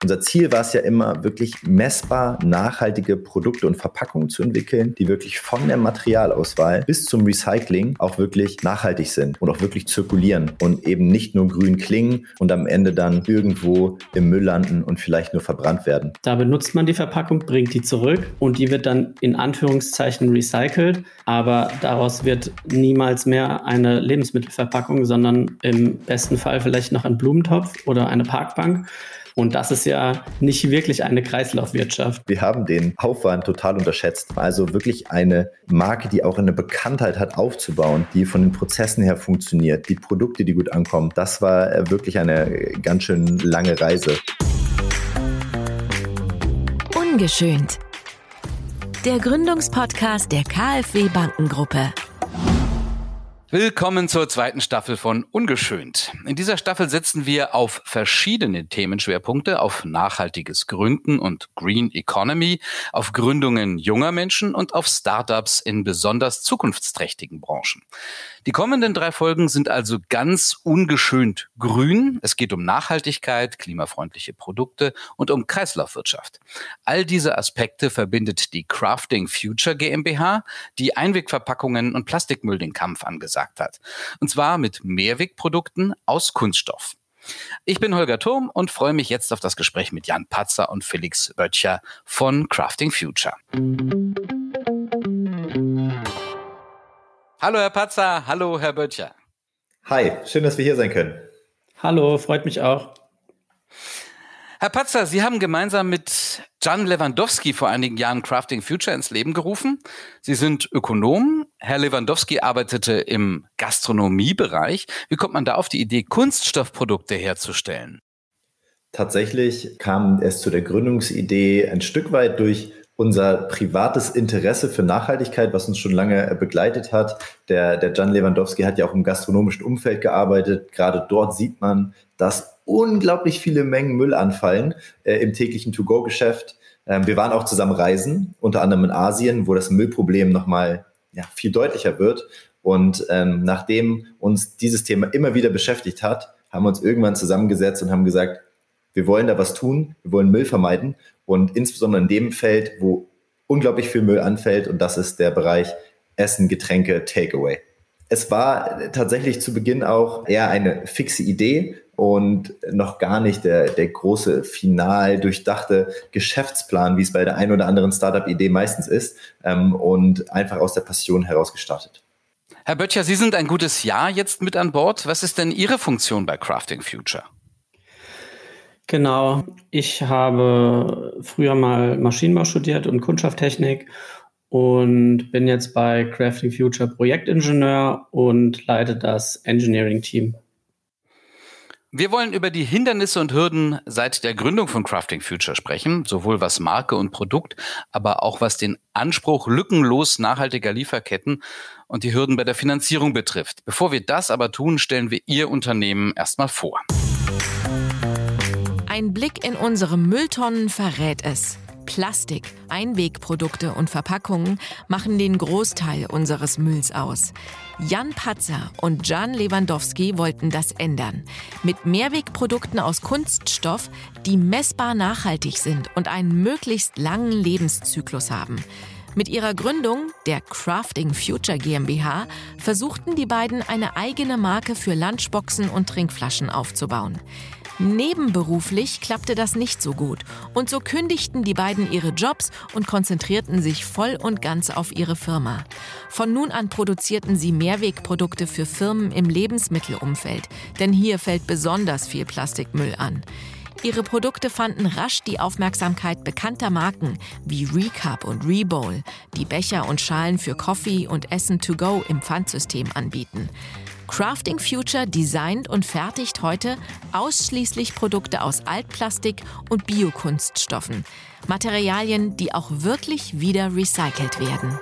Unser Ziel war es ja immer, wirklich messbar nachhaltige Produkte und Verpackungen zu entwickeln, die wirklich von der Materialauswahl bis zum Recycling auch wirklich nachhaltig sind und auch wirklich zirkulieren und eben nicht nur grün klingen und am Ende dann irgendwo im Müll landen und vielleicht nur verbrannt werden. Da benutzt man die Verpackung, bringt die zurück und die wird dann in Anführungszeichen recycelt, aber daraus wird niemals mehr eine Lebensmittelverpackung, sondern im besten Fall vielleicht noch ein Blumentopf oder eine Parkbank. Und das ist ja nicht wirklich eine Kreislaufwirtschaft. Wir haben den Aufwand total unterschätzt. Also wirklich eine Marke, die auch eine Bekanntheit hat, aufzubauen, die von den Prozessen her funktioniert, die Produkte, die gut ankommen. Das war äh, wirklich eine ganz schön lange Reise. Ungeschönt. Der Gründungspodcast der KfW Bankengruppe. Willkommen zur zweiten Staffel von Ungeschönt. In dieser Staffel setzen wir auf verschiedene Themenschwerpunkte, auf nachhaltiges Gründen und Green Economy, auf Gründungen junger Menschen und auf Startups in besonders zukunftsträchtigen Branchen. Die kommenden drei Folgen sind also ganz ungeschönt grün. Es geht um Nachhaltigkeit, klimafreundliche Produkte und um Kreislaufwirtschaft. All diese Aspekte verbindet die Crafting Future GmbH, die Einwegverpackungen und Plastikmüll den Kampf angesagt gesagt hat. Und zwar mit Mehrwegprodukten aus Kunststoff. Ich bin Holger Turm und freue mich jetzt auf das Gespräch mit Jan Patzer und Felix Böttcher von Crafting Future. Hallo Herr Patzer, hallo Herr Böttcher. Hi, schön, dass wir hier sein können. Hallo, freut mich auch. Herr Patzer, Sie haben gemeinsam mit Jan Lewandowski vor einigen Jahren Crafting Future ins Leben gerufen. Sie sind Ökonom. Herr Lewandowski arbeitete im Gastronomiebereich. Wie kommt man da auf die Idee, Kunststoffprodukte herzustellen? Tatsächlich kam es zu der Gründungsidee ein Stück weit durch unser privates Interesse für Nachhaltigkeit, was uns schon lange begleitet hat. Der, der Jan Lewandowski hat ja auch im gastronomischen Umfeld gearbeitet. Gerade dort sieht man, dass unglaublich viele Mengen Müll anfallen äh, im täglichen To-Go-Geschäft. Ähm, wir waren auch zusammen reisen, unter anderem in Asien, wo das Müllproblem nochmal ja, viel deutlicher wird. Und ähm, nachdem uns dieses Thema immer wieder beschäftigt hat, haben wir uns irgendwann zusammengesetzt und haben gesagt, wir wollen da was tun, wir wollen Müll vermeiden und insbesondere in dem Feld, wo unglaublich viel Müll anfällt und das ist der Bereich Essen, Getränke, Takeaway. Es war tatsächlich zu Beginn auch eher eine fixe Idee und noch gar nicht der, der große, final durchdachte Geschäftsplan, wie es bei der einen oder anderen Startup-Idee meistens ist, ähm, und einfach aus der Passion heraus gestartet. Herr Böttcher, Sie sind ein gutes Jahr jetzt mit an Bord. Was ist denn Ihre Funktion bei Crafting Future? Genau, ich habe früher mal Maschinenbau studiert und Kundschaftstechnik und bin jetzt bei Crafting Future Projektingenieur und leite das Engineering-Team. Wir wollen über die Hindernisse und Hürden seit der Gründung von Crafting Future sprechen, sowohl was Marke und Produkt, aber auch was den Anspruch lückenlos nachhaltiger Lieferketten und die Hürden bei der Finanzierung betrifft. Bevor wir das aber tun, stellen wir Ihr Unternehmen erstmal vor. Ein Blick in unsere Mülltonnen verrät es. Plastik, Einwegprodukte und Verpackungen machen den Großteil unseres Mülls aus. Jan Patzer und Jan Lewandowski wollten das ändern. Mit Mehrwegprodukten aus Kunststoff, die messbar nachhaltig sind und einen möglichst langen Lebenszyklus haben. Mit ihrer Gründung, der Crafting Future GmbH, versuchten die beiden eine eigene Marke für Lunchboxen und Trinkflaschen aufzubauen. Nebenberuflich klappte das nicht so gut und so kündigten die beiden ihre Jobs und konzentrierten sich voll und ganz auf ihre Firma. Von nun an produzierten sie Mehrwegprodukte für Firmen im Lebensmittelumfeld, denn hier fällt besonders viel Plastikmüll an. Ihre Produkte fanden rasch die Aufmerksamkeit bekannter Marken wie Recap und Rebowl, die Becher und Schalen für Coffee und Essen to go im Pfandsystem anbieten. Crafting Future designt und fertigt heute ausschließlich Produkte aus Altplastik und Biokunststoffen. Materialien, die auch wirklich wieder recycelt werden.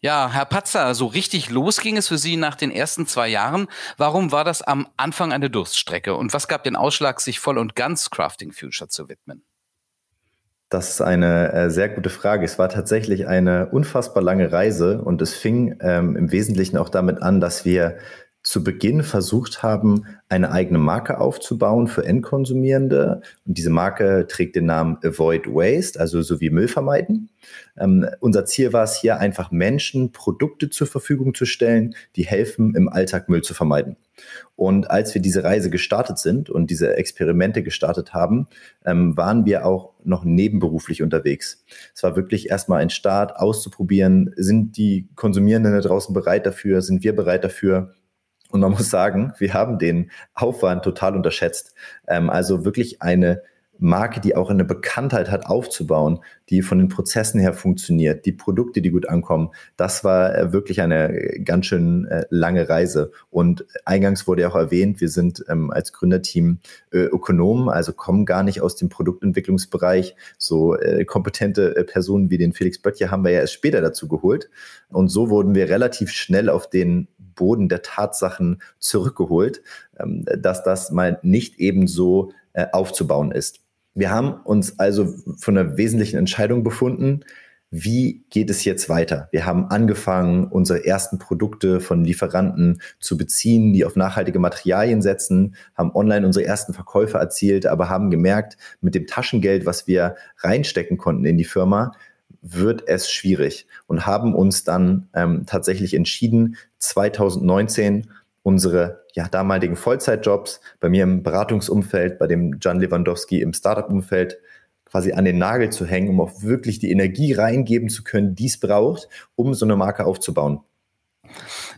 Ja, Herr Patzer, so richtig los ging es für Sie nach den ersten zwei Jahren. Warum war das am Anfang eine Durststrecke und was gab den Ausschlag, sich voll und ganz Crafting Future zu widmen? Das ist eine äh, sehr gute Frage. Es war tatsächlich eine unfassbar lange Reise und es fing ähm, im Wesentlichen auch damit an, dass wir zu Beginn versucht haben, eine eigene Marke aufzubauen für Endkonsumierende. Und diese Marke trägt den Namen Avoid Waste, also so wie Müll vermeiden. Ähm, unser Ziel war es hier einfach Menschen Produkte zur Verfügung zu stellen, die helfen, im Alltag Müll zu vermeiden. Und als wir diese Reise gestartet sind und diese Experimente gestartet haben, ähm, waren wir auch noch nebenberuflich unterwegs. Es war wirklich erstmal ein Start, auszuprobieren, sind die Konsumierenden da draußen bereit dafür, sind wir bereit dafür, und man muss sagen, wir haben den Aufwand total unterschätzt. Ähm, also wirklich eine Marke, die auch eine Bekanntheit hat, aufzubauen, die von den Prozessen her funktioniert, die Produkte, die gut ankommen. Das war äh, wirklich eine ganz schön äh, lange Reise. Und eingangs wurde ja auch erwähnt, wir sind ähm, als Gründerteam äh, Ökonomen, also kommen gar nicht aus dem Produktentwicklungsbereich. So äh, kompetente äh, Personen wie den Felix Böttcher haben wir ja erst später dazu geholt. Und so wurden wir relativ schnell auf den Boden der Tatsachen zurückgeholt, ähm, dass das mal nicht ebenso äh, aufzubauen ist. Wir haben uns also von einer wesentlichen Entscheidung befunden, wie geht es jetzt weiter? Wir haben angefangen, unsere ersten Produkte von Lieferanten zu beziehen, die auf nachhaltige Materialien setzen, haben online unsere ersten Verkäufe erzielt, aber haben gemerkt, mit dem Taschengeld, was wir reinstecken konnten in die Firma, wird es schwierig und haben uns dann ähm, tatsächlich entschieden, 2019 unsere ja, damaligen Vollzeitjobs bei mir im Beratungsumfeld, bei dem John Lewandowski im Startup-Umfeld quasi an den Nagel zu hängen, um auch wirklich die Energie reingeben zu können, die es braucht, um so eine Marke aufzubauen.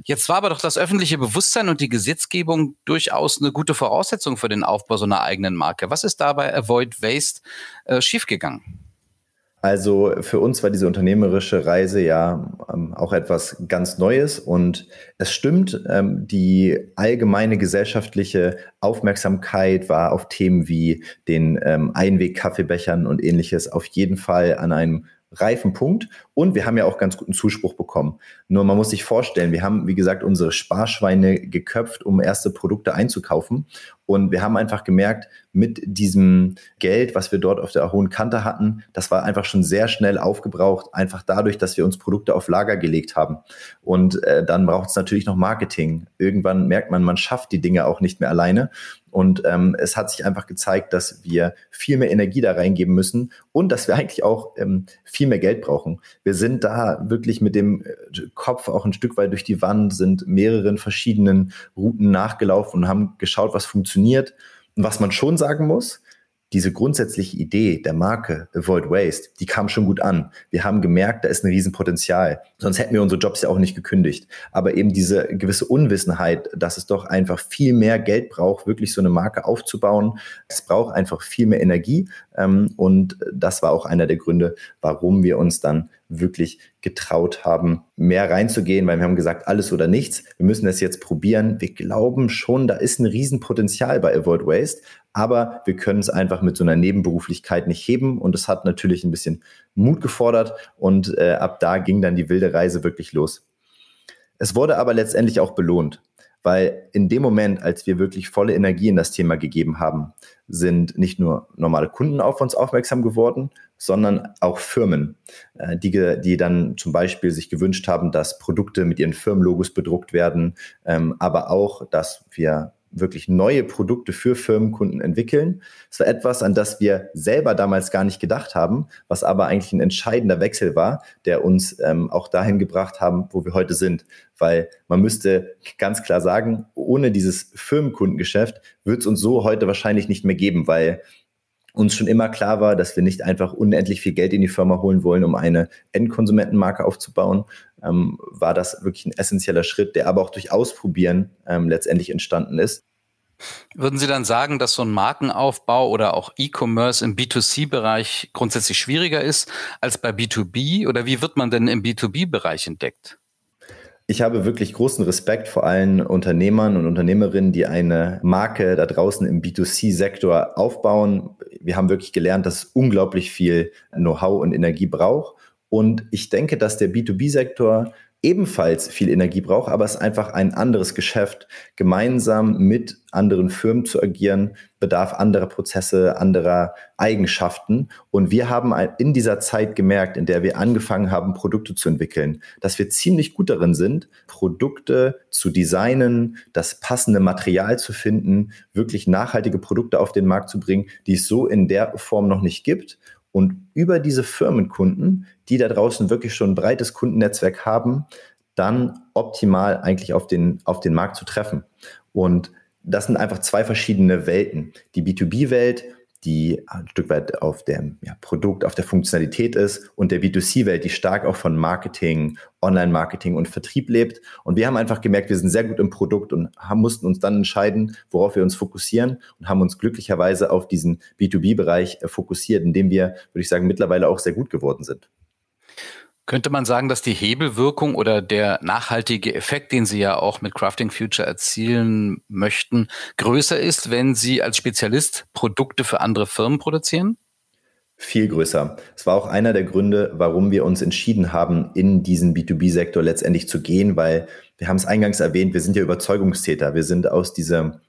Jetzt war aber doch das öffentliche Bewusstsein und die Gesetzgebung durchaus eine gute Voraussetzung für den Aufbau so einer eigenen Marke. Was ist dabei Avoid Waste äh, schiefgegangen? Also für uns war diese unternehmerische Reise ja ähm, auch etwas ganz Neues und es stimmt, ähm, die allgemeine gesellschaftliche Aufmerksamkeit war auf Themen wie den ähm, Einweg-Kaffeebechern und ähnliches auf jeden Fall an einem reifen Punkt und wir haben ja auch ganz guten Zuspruch bekommen. Nur man muss sich vorstellen, wir haben, wie gesagt, unsere Sparschweine geköpft, um erste Produkte einzukaufen. Und wir haben einfach gemerkt, mit diesem Geld, was wir dort auf der hohen Kante hatten, das war einfach schon sehr schnell aufgebraucht, einfach dadurch, dass wir uns Produkte auf Lager gelegt haben. Und äh, dann braucht es natürlich noch Marketing. Irgendwann merkt man, man schafft die Dinge auch nicht mehr alleine. Und ähm, es hat sich einfach gezeigt, dass wir viel mehr Energie da reingeben müssen und dass wir eigentlich auch ähm, viel mehr Geld brauchen. Wir sind da wirklich mit dem äh, Kopf auch ein Stück weit durch die Wand, sind mehreren verschiedenen Routen nachgelaufen und haben geschaut, was funktioniert. Und was man schon sagen muss, diese grundsätzliche Idee der Marke Avoid Waste, die kam schon gut an. Wir haben gemerkt, da ist ein Riesenpotenzial. Sonst hätten wir unsere Jobs ja auch nicht gekündigt. Aber eben diese gewisse Unwissenheit, dass es doch einfach viel mehr Geld braucht, wirklich so eine Marke aufzubauen. Es braucht einfach viel mehr Energie. Ähm, und das war auch einer der Gründe, warum wir uns dann wirklich getraut haben, mehr reinzugehen, weil wir haben gesagt, alles oder nichts. Wir müssen das jetzt probieren. Wir glauben schon, da ist ein Riesenpotenzial bei Avoid Waste, aber wir können es einfach mit so einer Nebenberuflichkeit nicht heben und es hat natürlich ein bisschen Mut gefordert und äh, ab da ging dann die wilde Reise wirklich los. Es wurde aber letztendlich auch belohnt, weil in dem Moment, als wir wirklich volle Energie in das Thema gegeben haben, sind nicht nur normale Kunden auf uns aufmerksam geworden, sondern auch Firmen, äh, die, die dann zum Beispiel sich gewünscht haben, dass Produkte mit ihren Firmenlogos bedruckt werden, ähm, aber auch, dass wir wirklich neue Produkte für Firmenkunden entwickeln. Es war etwas, an das wir selber damals gar nicht gedacht haben, was aber eigentlich ein entscheidender Wechsel war, der uns ähm, auch dahin gebracht haben, wo wir heute sind. Weil man müsste ganz klar sagen, ohne dieses Firmenkundengeschäft wird es uns so heute wahrscheinlich nicht mehr geben, weil uns schon immer klar war, dass wir nicht einfach unendlich viel Geld in die Firma holen wollen, um eine Endkonsumentenmarke aufzubauen, ähm, war das wirklich ein essentieller Schritt, der aber auch durch Ausprobieren ähm, letztendlich entstanden ist. Würden Sie dann sagen, dass so ein Markenaufbau oder auch E-Commerce im B2C-Bereich grundsätzlich schwieriger ist als bei B2B? Oder wie wird man denn im B2B-Bereich entdeckt? Ich habe wirklich großen Respekt vor allen Unternehmern und Unternehmerinnen, die eine Marke da draußen im B2C-Sektor aufbauen. Wir haben wirklich gelernt, dass es unglaublich viel Know-how und Energie braucht. Und ich denke, dass der B2B-Sektor ebenfalls viel Energie braucht, aber es ist einfach ein anderes Geschäft. Gemeinsam mit anderen Firmen zu agieren, bedarf anderer Prozesse, anderer Eigenschaften. Und wir haben in dieser Zeit gemerkt, in der wir angefangen haben, Produkte zu entwickeln, dass wir ziemlich gut darin sind, Produkte zu designen, das passende Material zu finden, wirklich nachhaltige Produkte auf den Markt zu bringen, die es so in der Form noch nicht gibt und über diese Firmenkunden, die da draußen wirklich schon ein breites Kundennetzwerk haben, dann optimal eigentlich auf den, auf den Markt zu treffen. Und das sind einfach zwei verschiedene Welten. Die B2B-Welt die ein Stück weit auf dem ja, Produkt, auf der Funktionalität ist und der B2C-Welt, die stark auch von Marketing, Online-Marketing und Vertrieb lebt. Und wir haben einfach gemerkt, wir sind sehr gut im Produkt und haben, mussten uns dann entscheiden, worauf wir uns fokussieren und haben uns glücklicherweise auf diesen B2B-Bereich äh, fokussiert, in dem wir, würde ich sagen, mittlerweile auch sehr gut geworden sind. Könnte man sagen, dass die Hebelwirkung oder der nachhaltige Effekt, den Sie ja auch mit Crafting Future erzielen möchten, größer ist, wenn Sie als Spezialist Produkte für andere Firmen produzieren? Viel größer. Es war auch einer der Gründe, warum wir uns entschieden haben, in diesen B2B-Sektor letztendlich zu gehen, weil wir haben es eingangs erwähnt, wir sind ja Überzeugungstäter. Wir sind aus diesem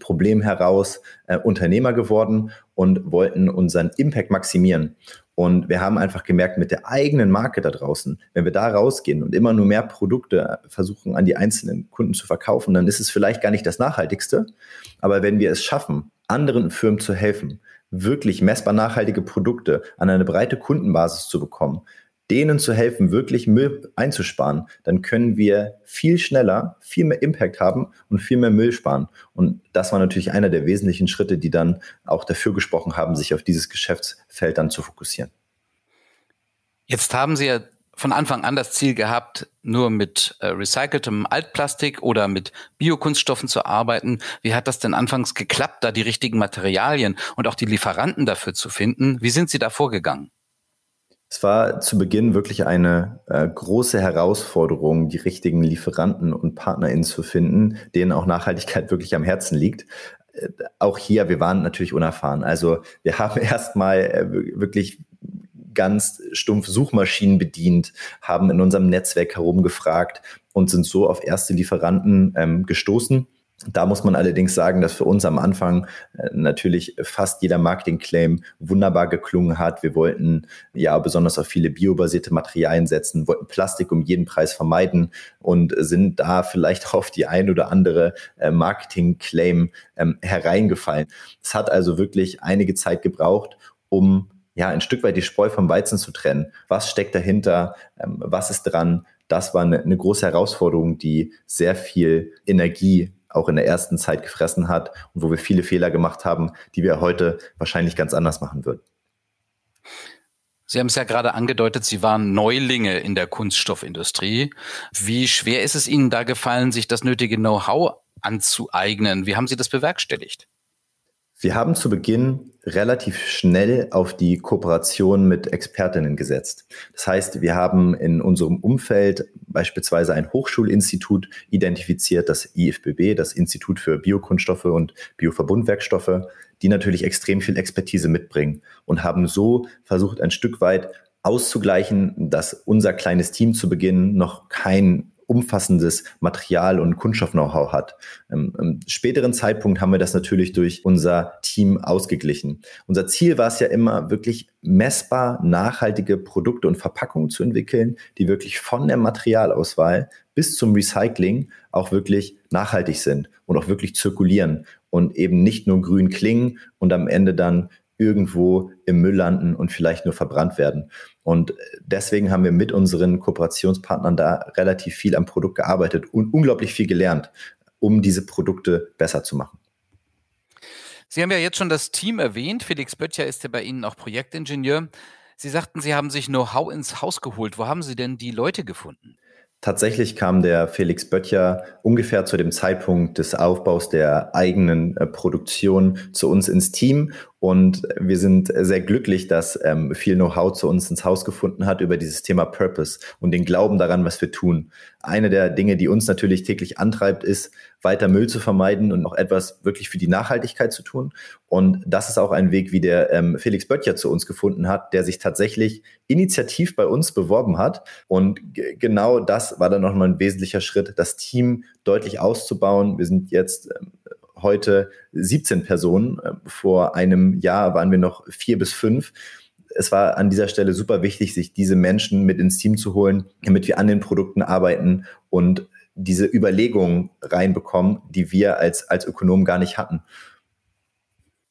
Problem heraus äh, Unternehmer geworden und wollten unseren Impact maximieren. Und wir haben einfach gemerkt, mit der eigenen Marke da draußen, wenn wir da rausgehen und immer nur mehr Produkte versuchen an die einzelnen Kunden zu verkaufen, dann ist es vielleicht gar nicht das Nachhaltigste. Aber wenn wir es schaffen, anderen Firmen zu helfen, wirklich messbar nachhaltige Produkte an eine breite Kundenbasis zu bekommen, denen zu helfen, wirklich Müll einzusparen, dann können wir viel schneller, viel mehr Impact haben und viel mehr Müll sparen. Und das war natürlich einer der wesentlichen Schritte, die dann auch dafür gesprochen haben, sich auf dieses Geschäftsfeld dann zu fokussieren. Jetzt haben Sie ja von Anfang an das Ziel gehabt, nur mit äh, recyceltem Altplastik oder mit Biokunststoffen zu arbeiten. Wie hat das denn anfangs geklappt, da die richtigen Materialien und auch die Lieferanten dafür zu finden? Wie sind Sie da vorgegangen? Es war zu Beginn wirklich eine äh, große Herausforderung, die richtigen Lieferanten und PartnerInnen zu finden, denen auch Nachhaltigkeit wirklich am Herzen liegt. Äh, auch hier, wir waren natürlich unerfahren. Also wir haben erstmal äh, wirklich ganz stumpf Suchmaschinen bedient, haben in unserem Netzwerk herumgefragt und sind so auf erste Lieferanten ähm, gestoßen da muss man allerdings sagen, dass für uns am Anfang äh, natürlich fast jeder Marketing-Claim wunderbar geklungen hat. Wir wollten ja besonders auf viele biobasierte Materialien setzen, wollten Plastik um jeden Preis vermeiden und sind da vielleicht auf die ein oder andere äh, Marketing-Claim ähm, hereingefallen. Es hat also wirklich einige Zeit gebraucht, um ja ein Stück weit die Spreu vom Weizen zu trennen. Was steckt dahinter? Ähm, was ist dran? Das war eine, eine große Herausforderung, die sehr viel Energie auch in der ersten Zeit gefressen hat und wo wir viele Fehler gemacht haben, die wir heute wahrscheinlich ganz anders machen würden. Sie haben es ja gerade angedeutet, Sie waren Neulinge in der Kunststoffindustrie. Wie schwer ist es Ihnen da gefallen, sich das nötige Know-how anzueignen? Wie haben Sie das bewerkstelligt? Wir haben zu Beginn relativ schnell auf die Kooperation mit Expertinnen gesetzt. Das heißt, wir haben in unserem Umfeld beispielsweise ein Hochschulinstitut identifiziert, das IFBB, das Institut für Biokunststoffe und Bioverbundwerkstoffe, die natürlich extrem viel Expertise mitbringen und haben so versucht, ein Stück weit auszugleichen, dass unser kleines Team zu Beginn noch kein umfassendes Material- und Kunststoff-Know-how hat. Im, Im, späteren Zeitpunkt haben wir das natürlich durch unser Team ausgeglichen. Unser Ziel war es ja immer, wirklich messbar nachhaltige Produkte und Verpackungen zu entwickeln, die wirklich von der Materialauswahl bis zum Recycling auch wirklich nachhaltig sind und auch wirklich zirkulieren und eben nicht nur grün klingen und am Ende dann irgendwo im Müll landen und vielleicht nur verbrannt werden. Und deswegen haben wir mit unseren Kooperationspartnern da relativ viel am Produkt gearbeitet und unglaublich viel gelernt, um diese Produkte besser zu machen. Sie haben ja jetzt schon das Team erwähnt. Felix Böttcher ist ja bei Ihnen auch Projektingenieur. Sie sagten, Sie haben sich Know-how ins Haus geholt. Wo haben Sie denn die Leute gefunden? Tatsächlich kam der Felix Böttcher ungefähr zu dem Zeitpunkt des Aufbaus der eigenen äh, Produktion zu uns ins Team Und wir sind sehr glücklich, dass ähm, viel Know-how zu uns ins Haus gefunden hat über dieses Thema Purpose und den Glauben daran, was wir tun. Eine der Dinge, die uns natürlich täglich antreibt, ist, weiter Müll zu vermeiden und noch etwas wirklich für die Nachhaltigkeit zu tun. Und das ist auch ein Weg, wie der ähm, Felix Böttcher zu uns gefunden hat, der sich tatsächlich initiativ bei uns beworben hat. Und genau das war dann nochmal ein wesentlicher Schritt, das Team deutlich auszubauen. Wir sind jetzt ähm, heute 17 Personen. Vor einem Jahr waren wir noch vier bis fünf. Es war an dieser Stelle super wichtig, sich diese Menschen mit ins Team zu holen, damit wir an den Produkten arbeiten und diese Überlegungen reinbekommen, die wir als, als Ökonomen gar nicht hatten.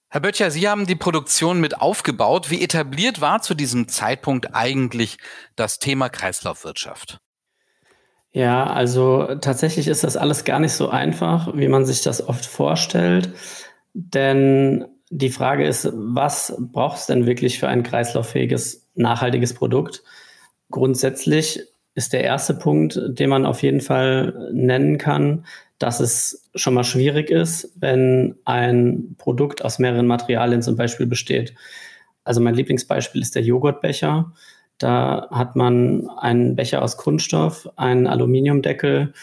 Herr Böttcher, Sie haben die Produktion mit aufgebaut. Wie etabliert war zu diesem Zeitpunkt eigentlich das Thema Kreislaufwirtschaft? Ja, also tatsächlich ist das alles gar nicht so einfach, wie man sich das oft vorstellt. Denn die Frage ist, was braucht es denn wirklich für ein kreislauffähiges, nachhaltiges Produkt? Grundsätzlich ist der erste Punkt, den man auf jeden Fall nennen kann, dass es schon mal schwierig ist, wenn ein Produkt aus mehreren Materialien zum Beispiel besteht. Also mein Lieblingsbeispiel ist der Joghurtbecher. Da hat man einen Becher aus Kunststoff, einen Aluminiumdeckel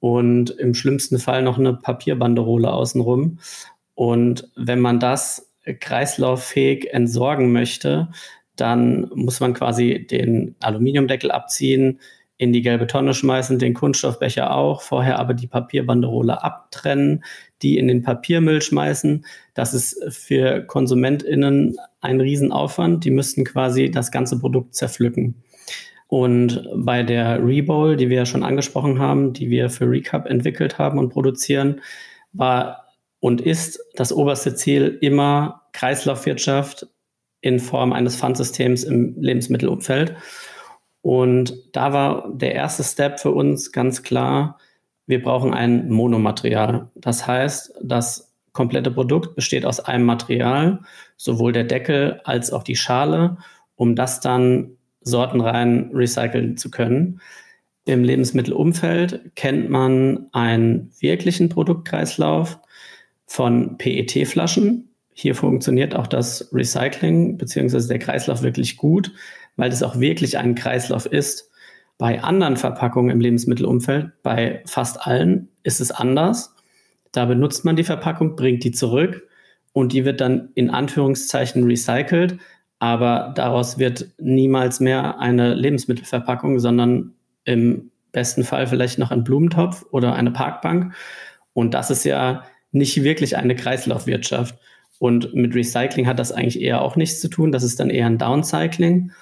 und im schlimmsten Fall noch eine Papierbanderole außenrum. Und wenn man das kreislauffähig entsorgen möchte, dann muss man quasi den Aluminiumdeckel abziehen, in die gelbe Tonne schmeißen, den Kunststoffbecher auch, vorher aber die Papierbanderole abtrennen, die in den Papiermüll schmeißen. Das ist für KonsumentInnen ein Riesenaufwand. Die müssten quasi das ganze Produkt zerpflücken. Und bei der Rebowl, die wir ja schon angesprochen haben, die wir für Recap entwickelt haben und produzieren, war und ist das oberste Ziel immer Kreislaufwirtschaft in Form eines Pfandsystems im Lebensmittelumfeld. Und da war der erste Step für uns ganz klar, wir brauchen ein Monomaterial. Das heißt, das komplette Produkt besteht aus einem Material, sowohl der Deckel als auch die Schale, um das dann sortenrein recyceln zu können. Im Lebensmittelumfeld kennt man einen wirklichen Produktkreislauf von PET-Flaschen. Hier funktioniert auch das Recycling bzw. der Kreislauf wirklich gut, weil es auch wirklich ein Kreislauf ist. Bei anderen Verpackungen im Lebensmittelumfeld, bei fast allen, ist es anders. Da benutzt man die Verpackung, bringt die zurück und die wird dann in Anführungszeichen recycelt, aber daraus wird niemals mehr eine Lebensmittelverpackung, sondern im besten Fall vielleicht noch ein Blumentopf oder eine Parkbank. Und das ist ja nicht wirklich eine Kreislaufwirtschaft. Und mit Recycling hat das eigentlich eher auch nichts zu tun. Das ist dann eher ein Downcycling.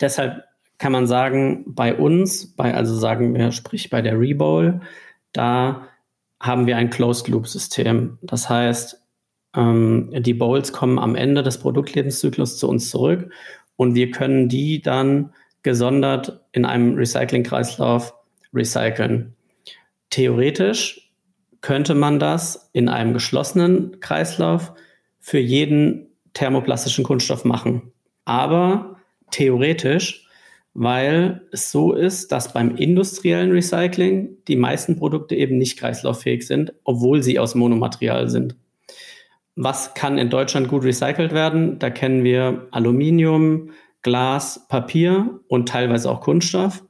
Deshalb kann man sagen, bei uns, bei, also sagen wir, sprich bei der Rebowl, da haben wir ein Closed-Loop-System. Das heißt, ähm, die Bowls kommen am Ende des Produktlebenszyklus zu uns zurück und wir können die dann gesondert in einem Recycling-Kreislauf recyceln. Theoretisch könnte man das in einem geschlossenen Kreislauf für jeden thermoplastischen Kunststoff machen. Aber theoretisch, weil es so ist, dass beim industriellen Recycling die meisten Produkte eben nicht kreislauffähig sind, obwohl sie aus Monomaterial sind. Was kann in Deutschland gut recycelt werden? Da kennen wir Aluminium, Glas, Papier und teilweise auch Kunststoff.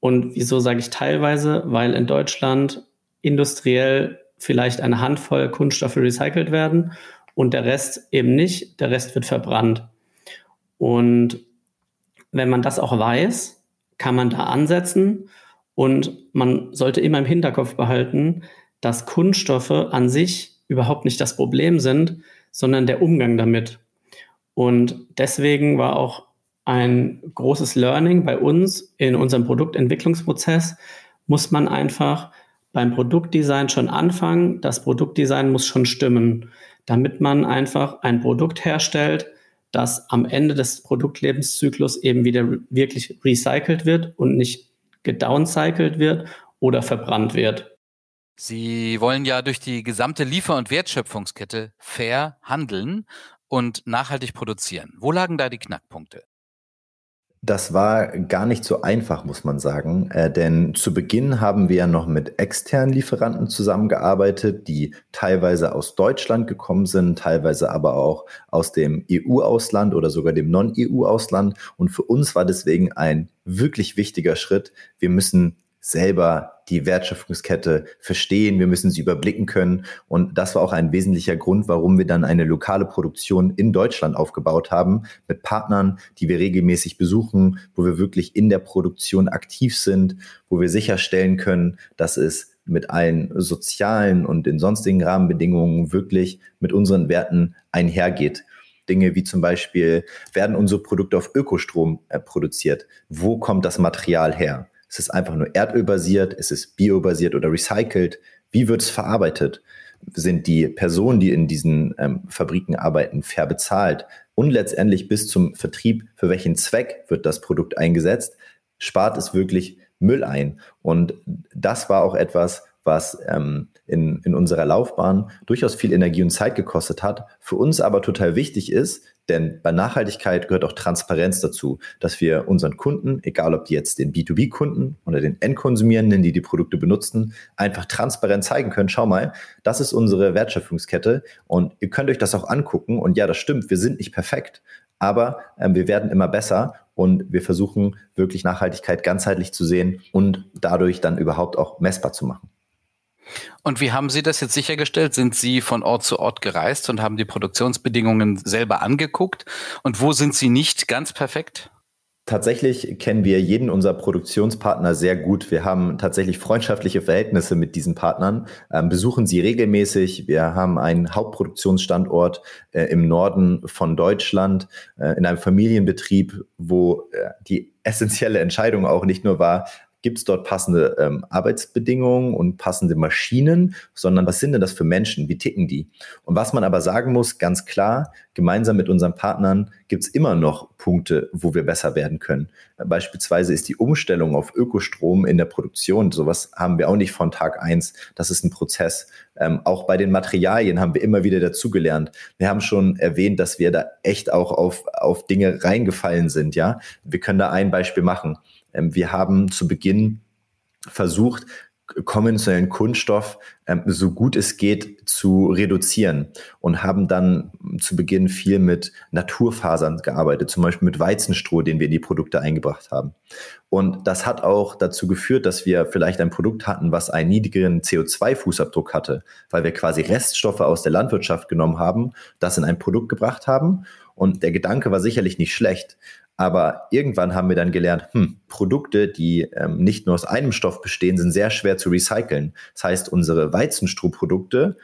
Und wieso sage ich teilweise? Weil in Deutschland industriell vielleicht eine Handvoll Kunststoffe recycelt werden und der Rest eben nicht. Der Rest wird verbrannt. Und wenn man das auch weiß, kann man da ansetzen und man sollte immer im Hinterkopf behalten, dass Kunststoffe an sich überhaupt nicht das Problem sind, sondern der Umgang damit. Und deswegen war auch ein großes Learning bei uns in unserem Produktentwicklungsprozess, muss man einfach beim Produktdesign schon anfangen. Das Produktdesign muss schon stimmen, damit man einfach ein Produkt herstellt, das am Ende des Produktlebenszyklus eben wieder wirklich recycelt wird und nicht gedowncycelt wird oder verbrannt wird. Sie wollen ja durch die gesamte Liefer- und Wertschöpfungskette fair handeln und nachhaltig produzieren. Wo lagen da die Knackpunkte? Das war gar nicht so einfach, muss man sagen. Äh, denn zu Beginn haben wir ja noch mit externen Lieferanten zusammengearbeitet, die teilweise aus Deutschland gekommen sind, teilweise aber auch aus dem EU-Ausland oder sogar dem Non-EU-Ausland. Und für uns war deswegen ein wirklich wichtiger Schritt. Wir müssen selber die Wertschöpfungskette verstehen, wir müssen sie überblicken können. Und das war auch ein wesentlicher Grund, warum wir dann eine lokale Produktion in Deutschland aufgebaut haben, mit Partnern, die wir regelmäßig besuchen, wo wir wirklich in der Produktion aktiv sind, wo wir sicherstellen können, dass es mit allen sozialen und den sonstigen Rahmenbedingungen wirklich mit unseren Werten einhergeht. Dinge wie zum Beispiel, werden unsere Produkte auf Ökostrom äh, produziert? Wo kommt das Material her? Ist es einfach nur erdölbasiert? Ist es biobasiert oder recycelt? Wie wird es verarbeitet? Sind die Personen, die in diesen ähm, Fabriken arbeiten, fair bezahlt? Und letztendlich bis zum Vertrieb, für welchen Zweck wird das Produkt eingesetzt? Spart es wirklich Müll ein? Und das war auch etwas, was ähm, in, in unserer Laufbahn durchaus viel Energie und Zeit gekostet hat, für uns aber total wichtig ist, denn bei Nachhaltigkeit gehört auch Transparenz dazu, dass wir unseren Kunden, egal ob die jetzt den B2B-Kunden oder den Endkonsumierenden, die die Produkte benutzen, einfach transparent zeigen können, schau mal, das ist unsere Wertschöpfungskette und ihr könnt euch das auch angucken und ja, das stimmt, wir sind nicht perfekt, aber äh, wir werden immer besser und wir versuchen wirklich Nachhaltigkeit ganzheitlich zu sehen und dadurch dann überhaupt auch messbar zu machen. Und wie haben Sie das jetzt sichergestellt? Sind Sie von Ort zu Ort gereist und haben die Produktionsbedingungen selber angeguckt? Und wo sind Sie nicht ganz perfekt? Tatsächlich kennen wir jeden unserer Produktionspartner sehr gut. Wir haben tatsächlich freundschaftliche Verhältnisse mit diesen Partnern, ähm, besuchen sie regelmäßig. Wir haben einen Hauptproduktionsstandort äh, im Norden von Deutschland, äh, in einem Familienbetrieb, wo äh, die essentielle Entscheidung auch nicht nur war, gibt es dort passende ähm, Arbeitsbedingungen und passende Maschinen, sondern was sind denn das für Menschen? Wie ticken die? Und was man aber sagen muss, ganz klar, gemeinsam mit unseren Partnern gibt es immer noch Punkte, wo wir besser werden können. Beispielsweise ist die Umstellung auf Ökostrom in der Produktion, sowas haben wir auch nicht von Tag eins. Das ist ein Prozess. Ähm, auch bei den Materialien haben wir immer wieder dazugelernt. Wir haben schon erwähnt, dass wir da echt auch auf, auf Dinge reingefallen sind. Ja, wir können da ein Beispiel machen. Ähm, wir haben zu Beginn versucht, konventionellen Kunststoff ähm, so gut es geht zu reduzieren und haben dann zu Beginn viel mit Naturfasern gearbeitet, zum Beispiel mit Weizenstroh, den wir in die Produkte eingebracht haben. Und das hat auch dazu geführt, dass wir vielleicht ein Produkt hatten, was einen niedrigeren CO2-Fußabdruck hatte, weil wir quasi Reststoffe aus der Landwirtschaft genommen haben, das in ein Produkt gebracht haben. Und der Gedanke war sicherlich nicht schlecht, aber irgendwann haben wir dann gelernt, hm, Produkte, die ähm, nicht nur aus einem Stoff bestehen, sind sehr schwer zu recyceln. Das heißt, unsere Weizenstrohprodukte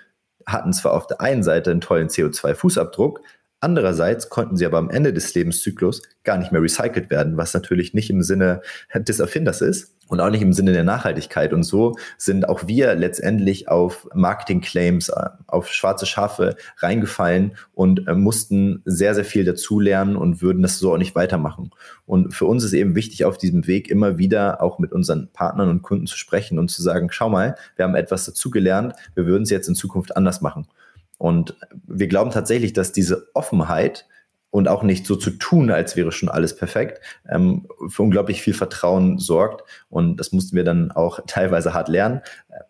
hatten zwar auf der einen Seite einen tollen CO2-Fußabdruck, Andererseits konnten sie aber am Ende des Lebenszyklus gar nicht mehr recycelt werden, was natürlich nicht im Sinne des Erfinders ist und auch nicht im Sinne der Nachhaltigkeit. Und so sind auch wir letztendlich auf Marketing-Claims, äh, auf schwarze Schafe reingefallen und äh, mussten sehr, sehr viel dazulernen und würden das so auch nicht weitermachen. Und für uns ist eben wichtig, auf diesem Weg immer wieder auch mit unseren Partnern und Kunden zu sprechen und zu sagen, schau mal, wir haben etwas dazugelernt, wir würden es jetzt in Zukunft anders machen. Und wir glauben tatsächlich, dass diese Offenheit und auch nicht so zu tun, als wäre schon alles perfekt, ähm, für unglaublich viel Vertrauen sorgt. Und das mussten wir dann auch teilweise hart lernen.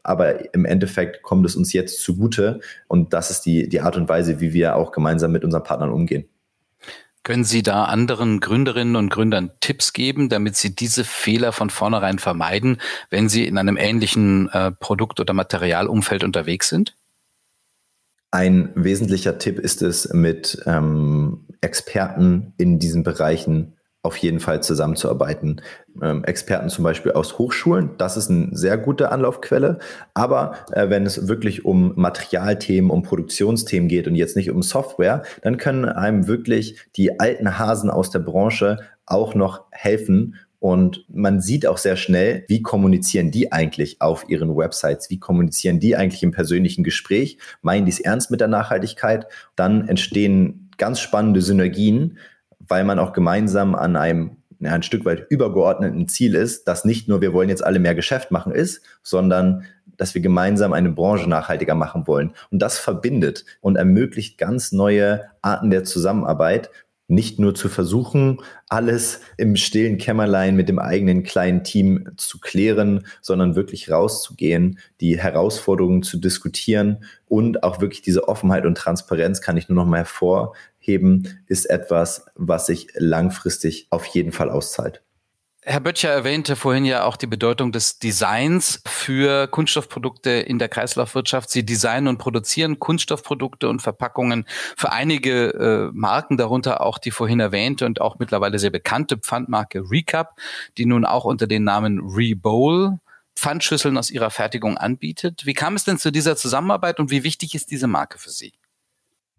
Aber im Endeffekt kommt es uns jetzt zugute. Und das ist die, die Art und Weise, wie wir auch gemeinsam mit unseren Partnern umgehen. Können Sie da anderen Gründerinnen und Gründern Tipps geben, damit sie diese Fehler von vornherein vermeiden, wenn sie in einem ähnlichen äh, Produkt- oder Materialumfeld unterwegs sind? Ein wesentlicher Tipp ist es, mit ähm, Experten in diesen Bereichen auf jeden Fall zusammenzuarbeiten. Ähm, Experten zum Beispiel aus Hochschulen, das ist eine sehr gute Anlaufquelle. Aber äh, wenn es wirklich um Materialthemen, um Produktionsthemen geht und jetzt nicht um Software, dann können einem wirklich die alten Hasen aus der Branche auch noch helfen und man sieht auch sehr schnell, wie kommunizieren die eigentlich auf ihren Websites, wie kommunizieren die eigentlich im persönlichen Gespräch, meinen die es ernst mit der Nachhaltigkeit. Dann entstehen ganz spannende Synergien, weil man auch gemeinsam an einem ja, ein Stück weit übergeordneten Ziel ist, dass nicht nur wir wollen jetzt alle mehr Geschäft machen ist, sondern dass wir gemeinsam eine Branche nachhaltiger machen wollen. Und das verbindet und ermöglicht ganz neue Arten der Zusammenarbeit, nicht nur zu versuchen, alles im stillen Kämmerlein mit dem eigenen kleinen Team zu klären, sondern wirklich rauszugehen, die Herausforderungen zu diskutieren und auch wirklich diese Offenheit und Transparenz kann ich nur noch mal hervorheben, ist etwas, was sich langfristig auf jeden Fall auszahlt. Herr Böttcher erwähnte vorhin ja auch die Bedeutung des Designs für Kunststoffprodukte in der Kreislaufwirtschaft. Sie designen und produzieren Kunststoffprodukte und Verpackungen für einige äh, Marken, darunter auch die vorhin erwähnte und auch mittlerweile sehr bekannte Pfandmarke Recap, die nun auch unter den Namen Rebowl Pfandschüsseln aus ihrer Fertigung anbietet. Wie kam es denn zu dieser Zusammenarbeit und wie wichtig ist diese Marke für Sie?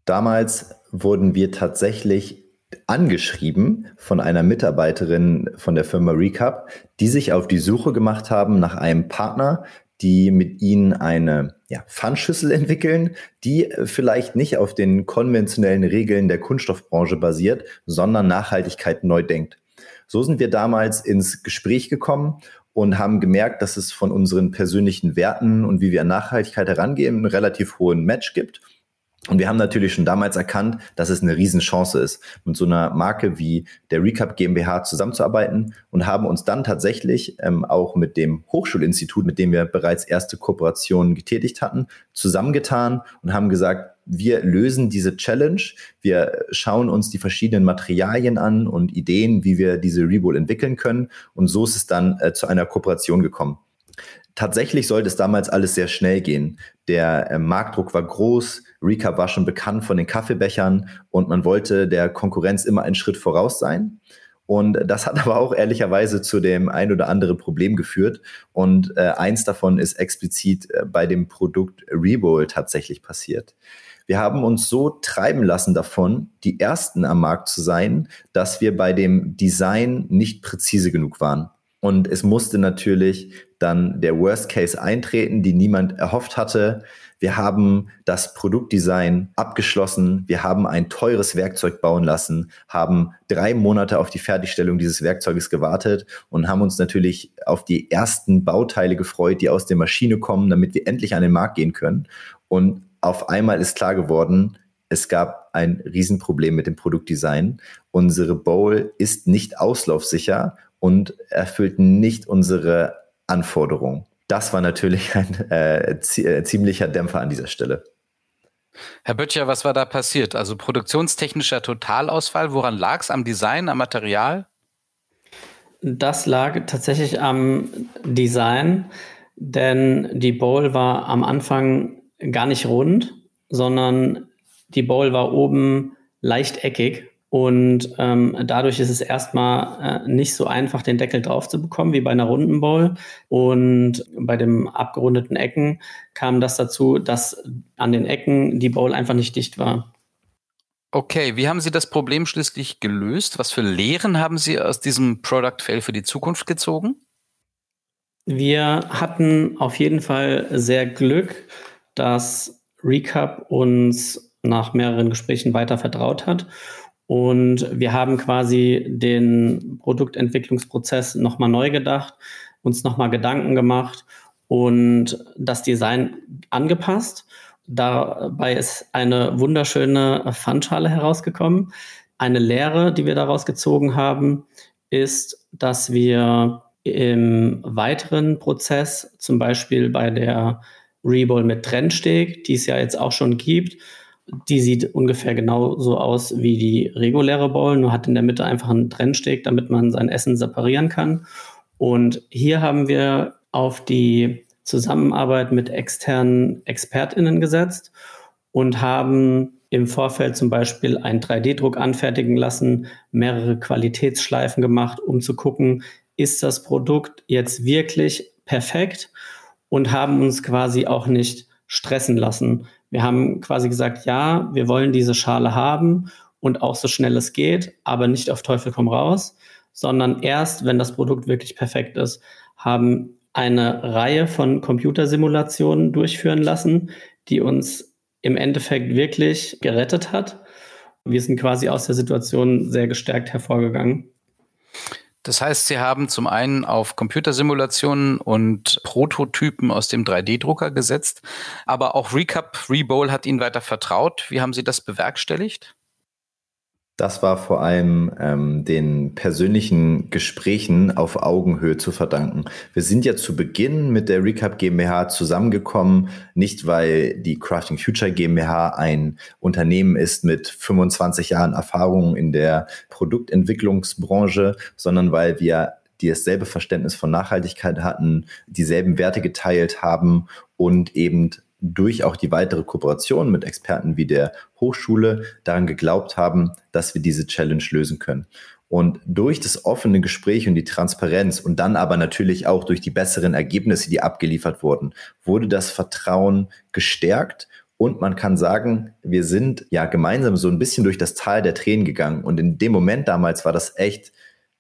Damals wurden wir tatsächlich angeschrieben von einer Mitarbeiterin von der Firma Recap, die sich auf die Suche gemacht haben nach einem Partner, die mit ihnen eine ja, Pfandschüssel entwickeln, die vielleicht nicht auf den konventionellen Regeln der Kunststoffbranche basiert, sondern Nachhaltigkeit neu denkt. So sind wir damals ins Gespräch gekommen und haben gemerkt, dass es von unseren persönlichen Werten und wie wir an Nachhaltigkeit herangehen, einen relativ hohen Match gibt und wir haben natürlich schon damals erkannt, dass es eine Riesenchance ist, mit so einer Marke wie der Recap GmbH zusammenzuarbeiten und haben uns dann tatsächlich ähm, auch mit dem Hochschulinstitut, mit dem wir bereits erste Kooperationen getätigt hatten, zusammengetan und haben gesagt, wir lösen diese Challenge, wir schauen uns die verschiedenen Materialien an und Ideen, wie wir diese Rebowl entwickeln können. Und so ist es dann äh, zu einer Kooperation gekommen. Tatsächlich sollte es damals alles sehr schnell gehen. Der äh, Marktdruck war groß, Recap war schon bekannt von den Kaffeebechern und man wollte der Konkurrenz immer einen Schritt voraus sein. Und das hat aber auch ehrlicherweise zu dem ein oder anderen Problem geführt. Und äh, eins davon ist explizit äh, bei dem Produkt Rebowl tatsächlich passiert. Wir haben uns so treiben lassen davon, die Ersten am Markt zu sein, dass wir bei dem Design nicht präzise genug waren. Und es musste natürlich dann der Worst Case eintreten, die niemand erhofft hatte. Wir haben das Produktdesign abgeschlossen. Wir haben ein teures Werkzeug bauen lassen, haben drei Monate auf die Fertigstellung dieses Werkzeuges gewartet und haben uns natürlich auf die ersten Bauteile gefreut, die aus der Maschine kommen, damit wir endlich an den Markt gehen können. Und auf einmal ist klar geworden, es gab ein Riesenproblem mit dem Produktdesign. Unsere Bowl ist nicht auslaufsicher und erfüllt nicht unsere Anforderungen das war natürlich ein äh, äh, ziemlicher Dämpfer an dieser Stelle. Herr Böttcher, was war da passiert? Also produktionstechnischer Totalausfall. Woran lag es? Am Design, am Material? Das lag tatsächlich am Design, denn die Bowl war am Anfang gar nicht rund, sondern die Bowl war oben leicht eckig und ähm, dadurch ist es erstmal äh, nicht so einfach, den Deckel drauf zu bekommen wie bei einer runden Bowl. Und bei dem abgerundeten Ecken kam das dazu, dass an den Ecken die Bowl einfach nicht dicht war. Okay, wie haben Sie das Problem schließlich gelöst? Was für Lehren haben Sie aus diesem Product Fail für die Zukunft gezogen? Wir hatten auf jeden Fall sehr Glück, dass Recap uns nach mehreren Gesprächen weiter vertraut hat und wir haben quasi den Produktentwicklungsprozess nochmal neu gedacht, uns nochmal Gedanken gemacht und das Design angepasst. Dabei ist eine wunderschöne Pfandschale herausgekommen. Eine Lehre, die wir daraus gezogen haben, ist, dass wir im weiteren Prozess, zum Beispiel bei der Reball mit Trennsteg, die es ja jetzt auch schon gibt, die sieht ungefähr genauso aus wie die reguläre Bowl, nur hat in der Mitte einfach einen Trennsteg, damit man sein Essen separieren kann. Und hier haben wir auf die Zusammenarbeit mit externen ExpertInnen gesetzt und haben im Vorfeld zum Beispiel einen 3D-Druck anfertigen lassen, mehrere Qualitätsschleifen gemacht, um zu gucken, ist das Produkt jetzt wirklich perfekt und haben uns quasi auch nicht stressen lassen. Wir haben quasi gesagt, ja, wir wollen diese Schale haben und auch so schnell es geht, aber nicht auf Teufel komm raus, sondern erst, wenn das Produkt wirklich perfekt ist, haben eine Reihe von Computersimulationen durchführen lassen, die uns im Endeffekt wirklich gerettet hat. Wir sind quasi aus der Situation sehr gestärkt hervorgegangen. Das heißt, Sie haben zum einen auf Computersimulationen und Prototypen aus dem 3D-Drucker gesetzt, aber auch Recap, Rebowl hat Ihnen weiter vertraut. Wie haben Sie das bewerkstelligt? Das war vor allem ähm, den persönlichen Gesprächen auf Augenhöhe zu verdanken. Wir sind ja zu Beginn mit der Recap GmbH zusammengekommen, nicht weil die Crafting Future GmbH ein Unternehmen ist mit 25 Jahren Erfahrung in der Produktentwicklungsbranche, sondern weil wir die dasselbe Verständnis von Nachhaltigkeit hatten, dieselben Werte geteilt haben und eben durch auch die weitere Kooperation mit Experten wie der Hochschule daran geglaubt haben, dass wir diese Challenge lösen können. Und durch das offene Gespräch und die Transparenz und dann aber natürlich auch durch die besseren Ergebnisse, die abgeliefert wurden, wurde das Vertrauen gestärkt. Und man kann sagen, wir sind ja gemeinsam so ein bisschen durch das Tal der Tränen gegangen. Und in dem Moment damals war das echt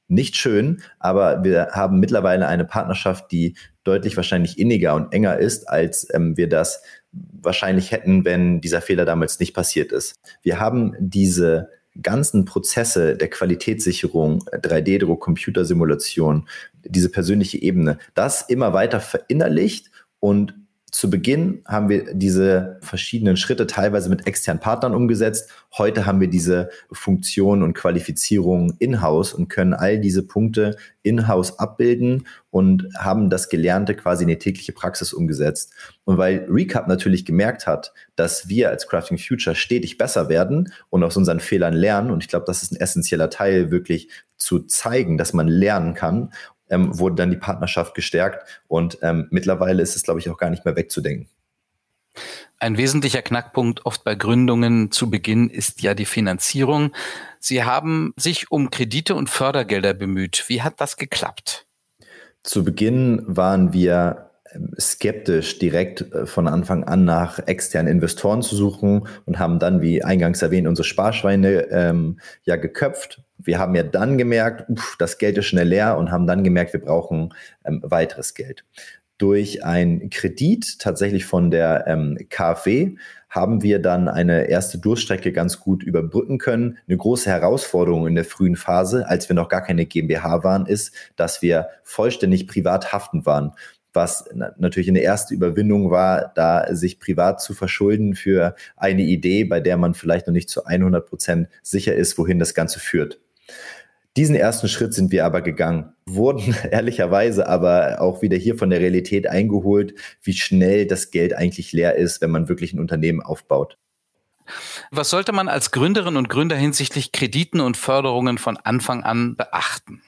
nicht schön, aber wir haben mittlerweile eine Partnerschaft, die deutlich wahrscheinlich inniger und enger ist, als ähm, wir das wahrscheinlich hätten, wenn dieser Fehler damals nicht passiert ist. Wir haben diese ganzen Prozesse der Qualitätssicherung, 3D-Druck, Computersimulation, diese persönliche Ebene, das immer weiter verinnerlicht und zu Beginn haben wir diese verschiedenen Schritte teilweise mit externen Partnern umgesetzt. Heute haben wir diese Funktion und Qualifizierung in-house und können all diese Punkte in-house abbilden und haben das Gelernte quasi in die tägliche Praxis umgesetzt. Und weil Recap natürlich gemerkt hat, dass wir als Crafting Future stetig besser werden und aus unseren Fehlern lernen, und ich glaube, das ist ein essentieller Teil, wirklich zu zeigen, dass man lernen kann ähm, wurde dann die Partnerschaft gestärkt und ähm, mittlerweile ist es, glaube ich, auch gar nicht mehr wegzudenken. Ein wesentlicher Knackpunkt oft bei Gründungen zu Beginn ist ja die Finanzierung. Sie haben sich um Kredite und Fördergelder bemüht. Wie hat das geklappt? Zu Beginn waren wir ähm, skeptisch, direkt äh, von Anfang an nach externen Investoren zu suchen und haben dann, wie eingangs erwähnt, unsere Sparschweine ähm, ja geköpft wir haben ja dann gemerkt, uff, das Geld ist schnell leer und haben dann gemerkt, wir brauchen ähm, weiteres Geld. Durch einen Kredit tatsächlich von der ähm, KfW haben wir dann eine erste Durststrecke ganz gut überbrücken können. Eine große Herausforderung in der frühen Phase, als wir noch gar keine GmbH waren, ist, dass wir vollständig privat haftend waren was natürlich eine erste Überwindung war, da sich privat zu verschulden für eine Idee, bei der man vielleicht noch nicht zu 100 Prozent sicher ist, wohin das Ganze führt. Diesen ersten Schritt sind wir aber gegangen, wurden ehrlicherweise aber auch wieder hier von der Realität eingeholt, wie schnell das Geld eigentlich leer ist, wenn man wirklich ein Unternehmen aufbaut. Was sollte man als Gründerin und Gründer hinsichtlich Krediten und Förderungen von Anfang an beachten?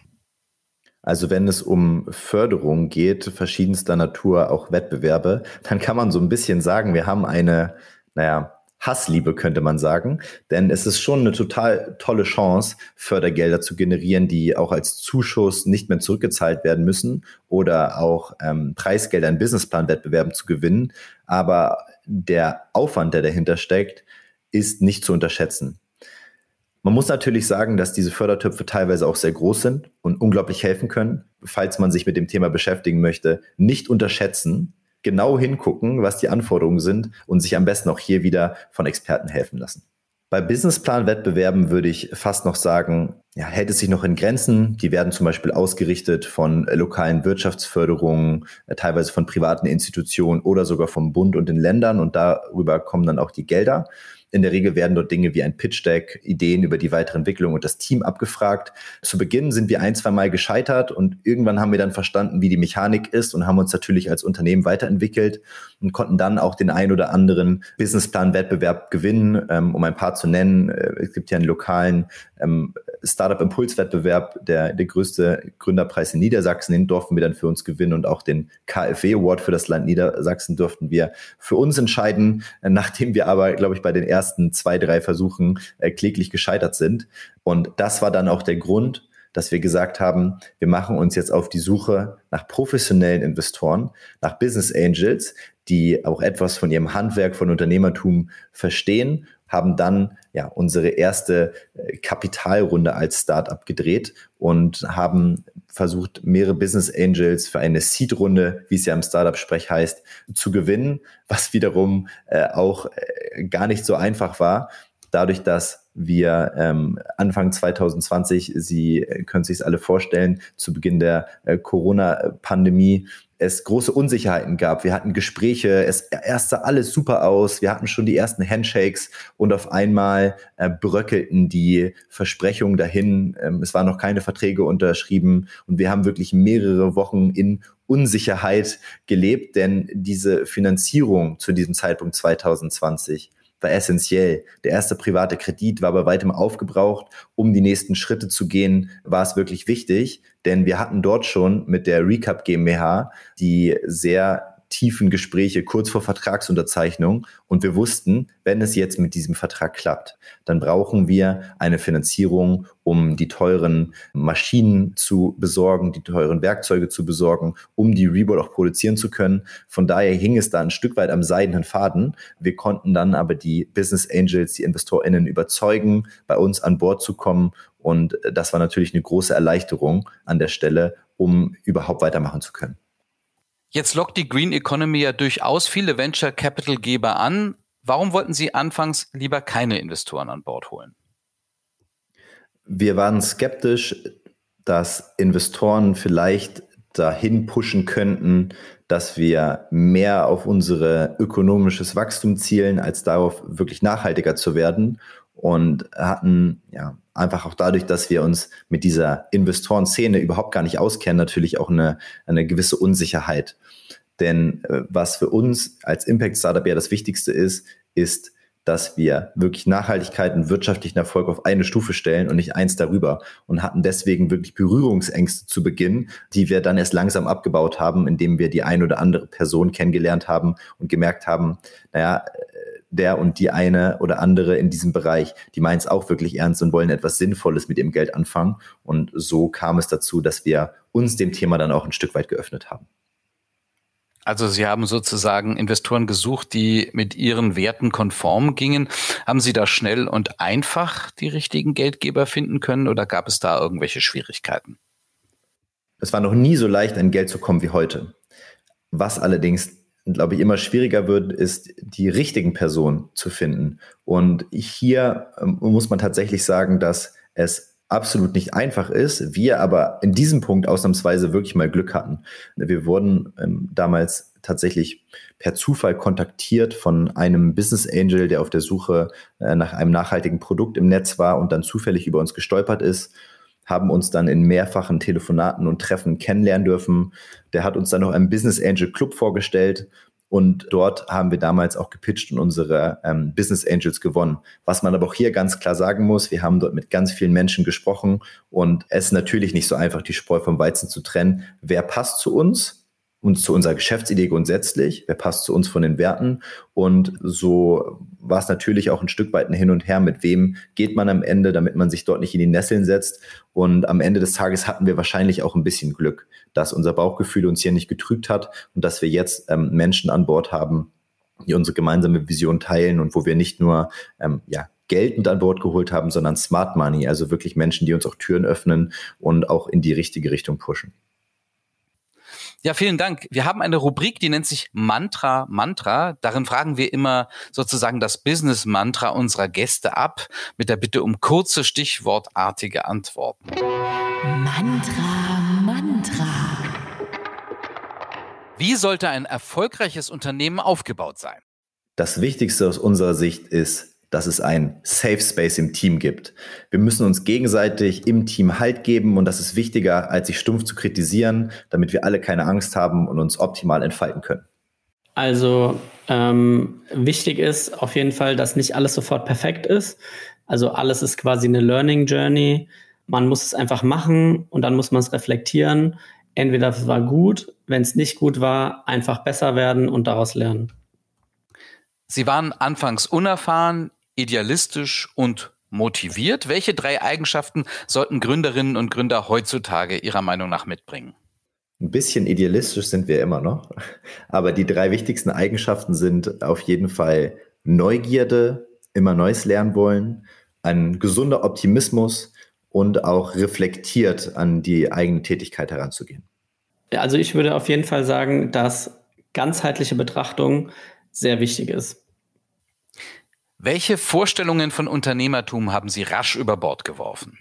Also wenn es um Förderung geht, verschiedenster Natur, auch Wettbewerbe, dann kann man so ein bisschen sagen, wir haben eine, naja, Hassliebe, könnte man sagen. Denn es ist schon eine total tolle Chance, Fördergelder zu generieren, die auch als Zuschuss nicht mehr zurückgezahlt werden müssen oder auch ähm, Preisgelder in Businessplan-Wettbewerben zu gewinnen. Aber der Aufwand, der dahinter steckt, ist nicht zu unterschätzen. Man muss natürlich sagen, dass diese Fördertöpfe teilweise auch sehr groß sind und unglaublich helfen können. Falls man sich mit dem Thema beschäftigen möchte, nicht unterschätzen, genau hingucken, was die Anforderungen sind und sich am besten auch hier wieder von Experten helfen lassen. Bei Businessplan-Wettbewerben würde ich fast noch sagen, ja, hält es sich noch in Grenzen. Die werden zum Beispiel ausgerichtet von lokalen Wirtschaftsförderungen, äh, teilweise von privaten Institutionen oder sogar vom Bund und den Ländern und darüber kommen dann auch die Gelder. In der Regel werden dort Dinge wie ein Pitch Deck, Ideen über die weitere Entwicklung und das Team abgefragt. Zu Beginn sind wir ein, zwei Mal gescheitert und irgendwann haben wir dann verstanden, wie die Mechanik ist und haben uns natürlich als Unternehmen weiterentwickelt und konnten dann auch den ein oder anderen Businessplan-Wettbewerb gewinnen, ähm, um ein paar zu nennen. Äh, es gibt ja einen lokalen ähm, Startup-Impulswettbewerb, der, der größte Gründerpreis in Niedersachsen, den durften wir dann für uns gewinnen und auch den KfW Award für das Land Niedersachsen durften wir für uns entscheiden, nachdem wir aber, glaube ich, bei den ersten zwei, drei Versuchen äh, kläglich gescheitert sind. Und das war dann auch der Grund, dass wir gesagt haben, wir machen uns jetzt auf die Suche nach professionellen Investoren, nach Business Angels, die auch etwas von ihrem Handwerk, von Unternehmertum verstehen haben dann ja unsere erste äh, Kapitalrunde als Startup gedreht und haben versucht, mehrere Business Angels für eine Seed-Runde, wie es ja im Startup-Sprech heißt, zu gewinnen, was wiederum äh, auch äh, gar nicht so einfach war. dadurch, dass wir ähm, Anfang 2020, Sie können sich alle vorstellen, zu Beginn der äh, Corona-Pandemie es große Unsicherheiten gab. Wir hatten Gespräche, es erst sah alles super aus, wir hatten schon die ersten Handshakes und auf einmal äh, bröckelten die Versprechungen dahin. Ähm, es waren noch keine Verträge unterschrieben und wir haben wirklich mehrere Wochen in Unsicherheit gelebt, denn diese Finanzierung zu diesem Zeitpunkt 2020 war essentiell. Der erste private Kredit war bei weitem aufgebraucht. Um die nächsten Schritte zu gehen, war es wirklich wichtig, denn wir hatten dort schon mit der Recap GmbH die sehr tiefen Gespräche kurz vor Vertragsunterzeichnung und wir wussten, wenn es jetzt mit diesem Vertrag klappt, dann brauchen wir eine Finanzierung, um die teuren Maschinen zu besorgen, die teuren Werkzeuge zu besorgen, um die Reboot auch produzieren zu können. Von daher hing es da ein Stück weit am seidenen Faden. Wir konnten dann aber die Business Angels, die InvestorInnen überzeugen, bei uns an Bord zu kommen und das war natürlich eine große Erleichterung an der Stelle, um überhaupt weitermachen zu können. Jetzt lockt die Green Economy ja durchaus viele Venture Capital Geber an. Warum wollten Sie anfangs lieber keine Investoren an Bord holen? Wir waren skeptisch, dass Investoren vielleicht dahin pushen könnten, dass wir mehr auf unsere ökonomisches Wachstum zielen, als darauf wirklich nachhaltiger zu werden und hatten ja einfach auch dadurch, dass wir uns mit dieser Investorenszene überhaupt gar nicht auskennen, natürlich auch eine, eine gewisse Unsicherheit. Denn äh, was für uns als Impact Startup ja das Wichtigste ist, ist, dass wir wirklich Nachhaltigkeit und wirtschaftlichen Erfolg auf eine Stufe stellen und nicht eins darüber und hatten deswegen wirklich Berührungsängste zu Beginn, die wir dann erst langsam abgebaut haben, indem wir die ein oder andere Person kennengelernt haben und gemerkt haben, naja, der und die eine oder andere in diesem Bereich, die meinen es auch wirklich ernst und wollen etwas Sinnvolles mit ihrem Geld anfangen. Und so kam es dazu, dass wir uns dem Thema dann auch ein Stück weit geöffnet haben. Also Sie haben sozusagen Investoren gesucht, die mit Ihren Werten konform gingen. Haben Sie da schnell und einfach die richtigen Geldgeber finden können oder gab es da irgendwelche Schwierigkeiten? Es war noch nie so leicht, an Geld zu kommen wie heute. Was allerdings glaube ich, immer schwieriger wird, ist, die richtigen Personen zu finden. Und hier ähm, muss man tatsächlich sagen, dass es absolut nicht einfach ist, wir aber in diesem Punkt ausnahmsweise wirklich mal Glück hatten. Wir wurden ähm, damals tatsächlich per Zufall kontaktiert von einem Business Angel, der auf der Suche äh, nach einem nachhaltigen Produkt im Netz war und dann zufällig über uns gestolpert ist haben uns dann in mehrfachen Telefonaten und Treffen kennenlernen dürfen. Der hat uns dann noch einen Business Angel Club vorgestellt und dort haben wir damals auch gepitcht und unsere ähm, Business Angels gewonnen. Was man aber auch hier ganz klar sagen muss, wir haben dort mit ganz vielen Menschen gesprochen und es ist natürlich nicht so einfach, die Spreu vom Weizen zu trennen. Wer passt zu uns? Und zu unserer Geschäftsidee grundsätzlich, wer passt zu uns von den Werten. Und so war es natürlich auch ein Stück weit ein Hin und Her, mit wem geht man am Ende, damit man sich dort nicht in die Nesseln setzt. Und am Ende des Tages hatten wir wahrscheinlich auch ein bisschen Glück, dass unser Bauchgefühl uns hier nicht getrügt hat und dass wir jetzt ähm, Menschen an Bord haben, die unsere gemeinsame Vision teilen und wo wir nicht nur ähm, ja, Geld mit an Bord geholt haben, sondern Smart Money, also wirklich Menschen, die uns auch Türen öffnen und auch in die richtige Richtung pushen. Ja, vielen Dank. Wir haben eine Rubrik, die nennt sich Mantra Mantra. Darin fragen wir immer sozusagen das Business Mantra unserer Gäste ab mit der Bitte um kurze, stichwortartige Antworten. Mantra Mantra. Wie sollte ein erfolgreiches Unternehmen aufgebaut sein? Das Wichtigste aus unserer Sicht ist dass es ein Safe Space im Team gibt. Wir müssen uns gegenseitig im Team Halt geben und das ist wichtiger, als sich stumpf zu kritisieren, damit wir alle keine Angst haben und uns optimal entfalten können. Also ähm, wichtig ist auf jeden Fall, dass nicht alles sofort perfekt ist. Also alles ist quasi eine Learning Journey. Man muss es einfach machen und dann muss man es reflektieren. Entweder es war gut, wenn es nicht gut war, einfach besser werden und daraus lernen. Sie waren anfangs unerfahren, idealistisch und motiviert. Welche drei Eigenschaften sollten Gründerinnen und Gründer heutzutage Ihrer Meinung nach mitbringen? Ein bisschen idealistisch sind wir immer noch, aber die drei wichtigsten Eigenschaften sind auf jeden Fall Neugierde, immer Neues lernen wollen, ein gesunder Optimismus und auch reflektiert an die eigene Tätigkeit heranzugehen. Also ich würde auf jeden Fall sagen, dass ganzheitliche Betrachtung sehr wichtig ist. Welche Vorstellungen von Unternehmertum haben Sie rasch über Bord geworfen?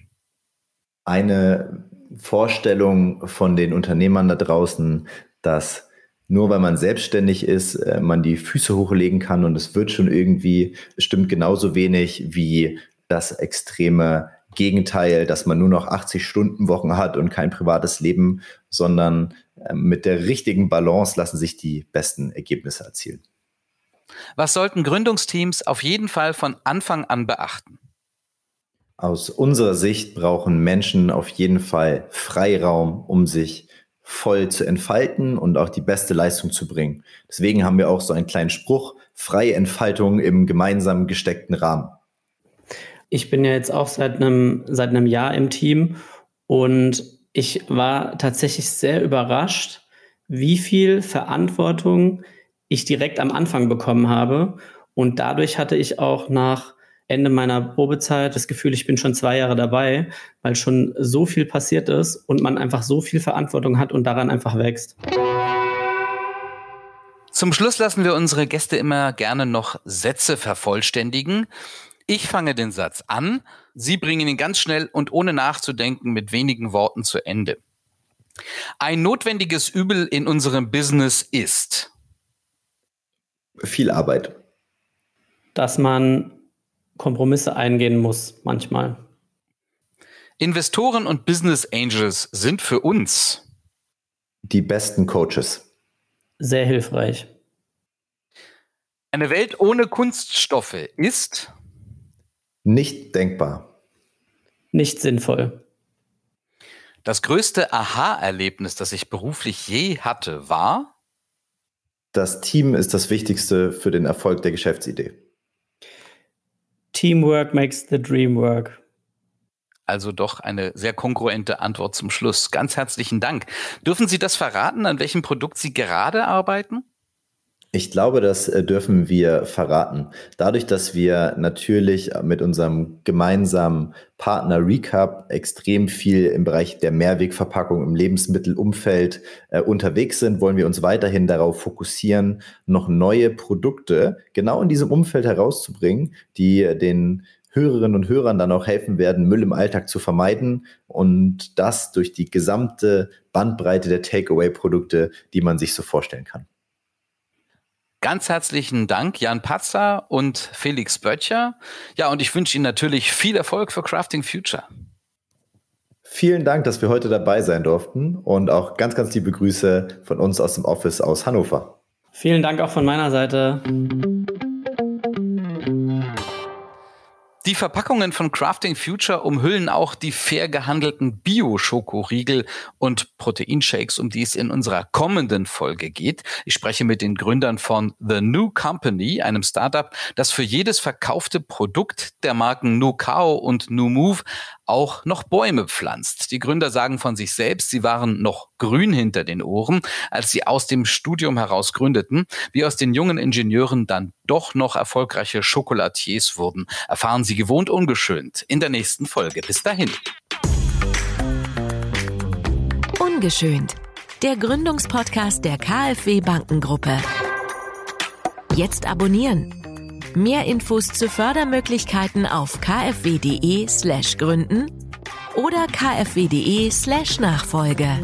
Eine Vorstellung von den Unternehmern da draußen, dass nur weil man selbstständig ist, äh, man die Füße hochlegen kann und es wird schon irgendwie, stimmt genauso wenig wie das extreme Gegenteil, dass man nur noch 80 Stunden Wochen hat und kein privates Leben, sondern ähm, mit der richtigen Balance lassen sich die besten Ergebnisse erzielen. Was sollten Gründungsteams auf jeden Fall von Anfang an beachten? Aus unserer Sicht brauchen Menschen auf jeden Fall Freiraum, um sich voll zu entfalten und auch die beste Leistung zu bringen. Deswegen haben wir auch so einen kleinen Spruch, freie Entfaltung im gemeinsam gesteckten Rahmen. Ich bin ja jetzt auch seit einem, seit einem Jahr im Team und ich war tatsächlich sehr überrascht, wie viel Verantwortung ich direkt am Anfang bekommen habe. Und dadurch hatte ich auch nach Ende meiner Probezeit das Gefühl, ich bin schon zwei Jahre dabei, weil schon so viel passiert ist und man einfach so viel Verantwortung hat und daran einfach wächst. Zum Schluss lassen wir unsere Gäste immer gerne noch Sätze vervollständigen. Ich fange den Satz an, Sie bringen ihn ganz schnell und ohne nachzudenken mit wenigen Worten zu Ende. Ein notwendiges Übel in unserem Business ist viel Arbeit. Dass man Kompromisse eingehen muss manchmal. Investoren und Business Angels sind für uns die besten Coaches. Sehr hilfreich. Eine Welt ohne Kunststoffe ist nicht denkbar. Nicht sinnvoll. Das größte Aha-Erlebnis, das ich beruflich je hatte, war? Das Team ist das Wichtigste für den Erfolg der Geschäftsidee. Teamwork makes the dream work. Also doch eine sehr kongruente Antwort zum Schluss. Ganz herzlichen Dank. Dürfen Sie das verraten, an welchem Produkt Sie gerade arbeiten? Ich glaube, das äh, dürfen wir verraten. Dadurch, dass wir natürlich mit unserem gemeinsamen Partner Recap extrem viel im Bereich der Mehrwegverpackung im Lebensmittelumfeld äh, unterwegs sind, wollen wir uns weiterhin darauf fokussieren, noch neue Produkte genau in diesem Umfeld herauszubringen, die den Hörerinnen und Hörern dann auch helfen werden, Müll im Alltag zu vermeiden und das durch die gesamte Bandbreite der Takeaway-Produkte, die man sich so vorstellen kann. Ganz herzlichen Dank, Jan Patzer und Felix Böttcher. Ja, und ich wünsche Ihnen natürlich viel Erfolg für Crafting Future. Vielen Dank, dass wir heute dabei sein durften und auch ganz, ganz liebe Grüße von uns aus dem Office aus Hannover. Vielen Dank auch von meiner Seite. Die Verpackungen von Crafting Future umhüllen auch die fair gehandelten Bio-Schokoriegel und Proteinshakes, um die es in unserer kommenden Folge geht. Ich spreche mit den Gründern von The New Company, einem Startup, das für jedes verkaufte Produkt der Marken Nucao und New Move auch noch Bäume pflanzt. Die Gründer sagen von sich selbst, sie waren noch grün hinter den Ohren, als sie aus dem Studium heraus gründeten. Wie aus den jungen Ingenieuren dann doch noch erfolgreiche Schokolatiers wurden, erfahren Sie gewohnt ungeschönt in der nächsten Folge. Bis dahin. Ungeschönt. Der Gründungspodcast der KfW Bankengruppe. Jetzt abonnieren Mehr Infos zu Fördermöglichkeiten auf kfw.de slash gründen oder kfw.de slash Nachfolge.